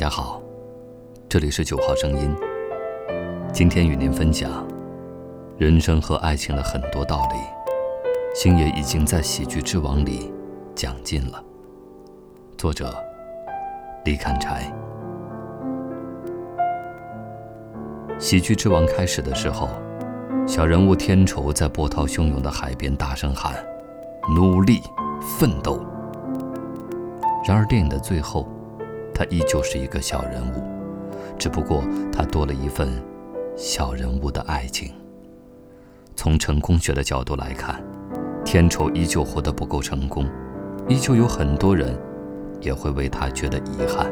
家好，这里是九号声音。今天与您分享人生和爱情的很多道理，星爷已经在喜剧之王里讲尽了。作者李砍柴。喜剧之王开始的时候，小人物天仇在波涛汹涌的海边大声喊：“努力奋斗。”然而电影的最后。他依旧是一个小人物，只不过他多了一份小人物的爱情。从成功学的角度来看，天仇依旧活得不够成功，依旧有很多人也会为他觉得遗憾。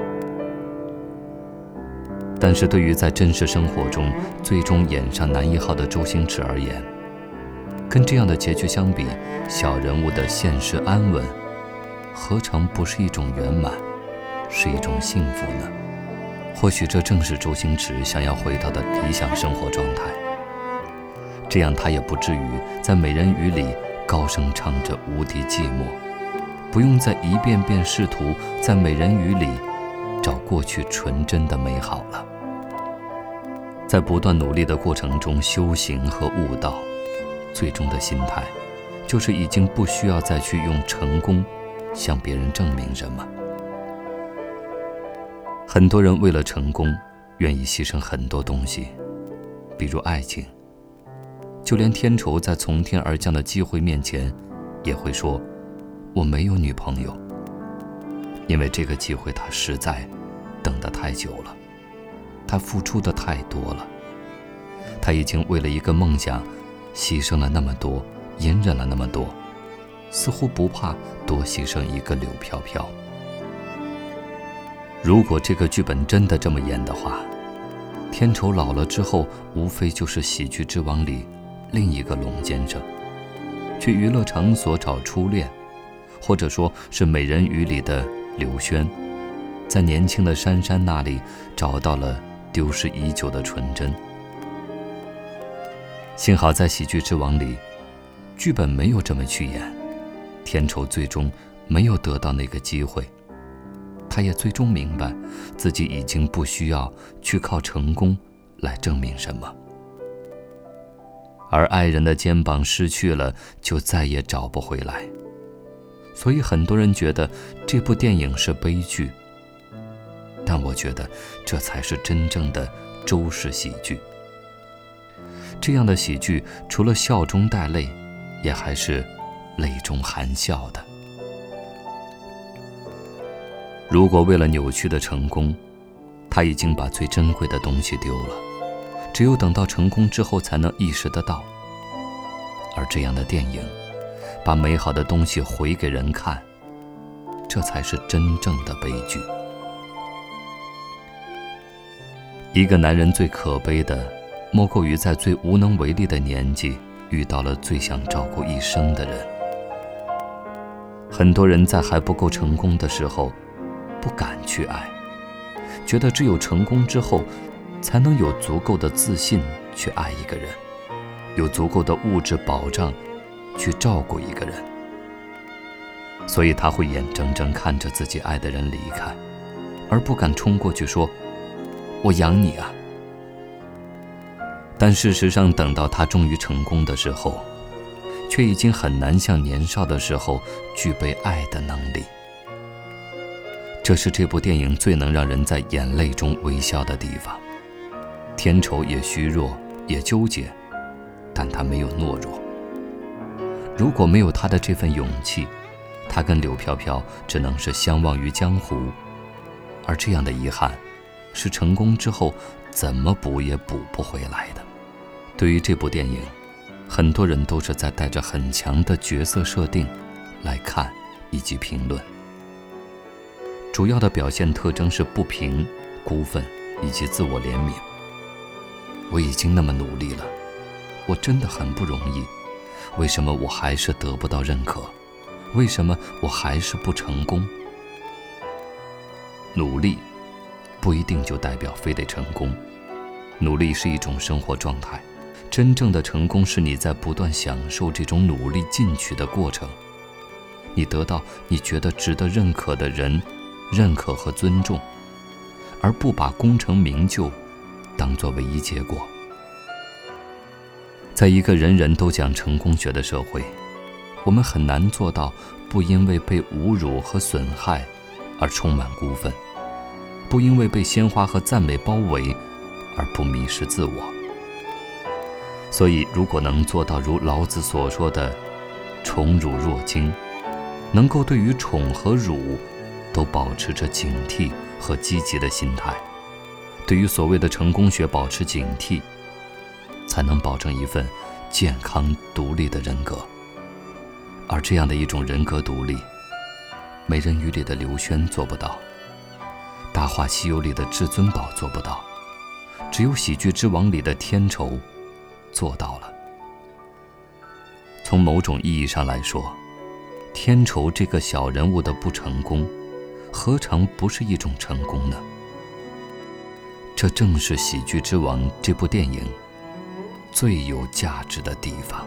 但是对于在真实生活中最终演上男一号的周星驰而言，跟这样的结局相比，小人物的现实安稳，何尝不是一种圆满？是一种幸福呢？或许这正是周星驰想要回到的理想生活状态。这样他也不至于在美人鱼里高声唱着无敌寂寞，不用再一遍遍试图在美人鱼里找过去纯真的美好了。在不断努力的过程中修行和悟道，最终的心态，就是已经不需要再去用成功向别人证明什么。很多人为了成功，愿意牺牲很多东西，比如爱情。就连天仇在从天而降的机会面前，也会说：“我没有女朋友。”因为这个机会他实在等得太久了，他付出的太多了，他已经为了一个梦想，牺牲了那么多，隐忍了那么多，似乎不怕多牺牲一个柳飘飘。如果这个剧本真的这么演的话，天仇老了之后，无非就是《喜剧之王》里另一个龙先生，去娱乐场所找初恋，或者说是《美人鱼》里的刘轩，在年轻的珊珊那里找到了丢失已久的纯真。幸好在《喜剧之王》里，剧本没有这么去演，天仇最终没有得到那个机会。他也最终明白，自己已经不需要去靠成功来证明什么，而爱人的肩膀失去了，就再也找不回来。所以很多人觉得这部电影是悲剧，但我觉得这才是真正的周氏喜剧。这样的喜剧，除了笑中带泪，也还是泪中含笑的。如果为了扭曲的成功，他已经把最珍贵的东西丢了，只有等到成功之后才能意识得到。而这样的电影，把美好的东西回给人看，这才是真正的悲剧。一个男人最可悲的，莫过于在最无能为力的年纪，遇到了最想照顾一生的人。很多人在还不够成功的时候。不敢去爱，觉得只有成功之后，才能有足够的自信去爱一个人，有足够的物质保障去照顾一个人，所以他会眼睁睁看着自己爱的人离开，而不敢冲过去说：“我养你啊。”但事实上，等到他终于成功的时候，却已经很难像年少的时候具备爱的能力。这是这部电影最能让人在眼泪中微笑的地方。天仇也虚弱，也纠结，但他没有懦弱。如果没有他的这份勇气，他跟柳飘飘只能是相忘于江湖。而这样的遗憾，是成功之后怎么补也补不回来的。对于这部电影，很多人都是在带着很强的角色设定来看以及评论。主要的表现特征是不平、孤愤以及自我怜悯。我已经那么努力了，我真的很不容易，为什么我还是得不到认可？为什么我还是不成功？努力不一定就代表非得成功，努力是一种生活状态，真正的成功是你在不断享受这种努力进取的过程，你得到你觉得值得认可的人。认可和尊重，而不把功成名就当作唯一结果。在一个人人都讲成功学的社会，我们很难做到不因为被侮辱和损害而充满孤愤，不因为被鲜花和赞美包围而不迷失自我。所以，如果能做到如老子所说的“宠辱若惊”，能够对于宠和辱都保持着警惕和积极的心态，对于所谓的成功学保持警惕。才能保证一份健康独立的人格，而这样的一种人格独立，《美人鱼》里的刘轩做不到，《大话西游》里的至尊宝做不到，只有《喜剧之王》里的天仇做到了。从某种意义上来说，天仇这个小人物的不成功，何尝不是一种成功呢？这正是《喜剧之王》这部电影。最有价值的地方。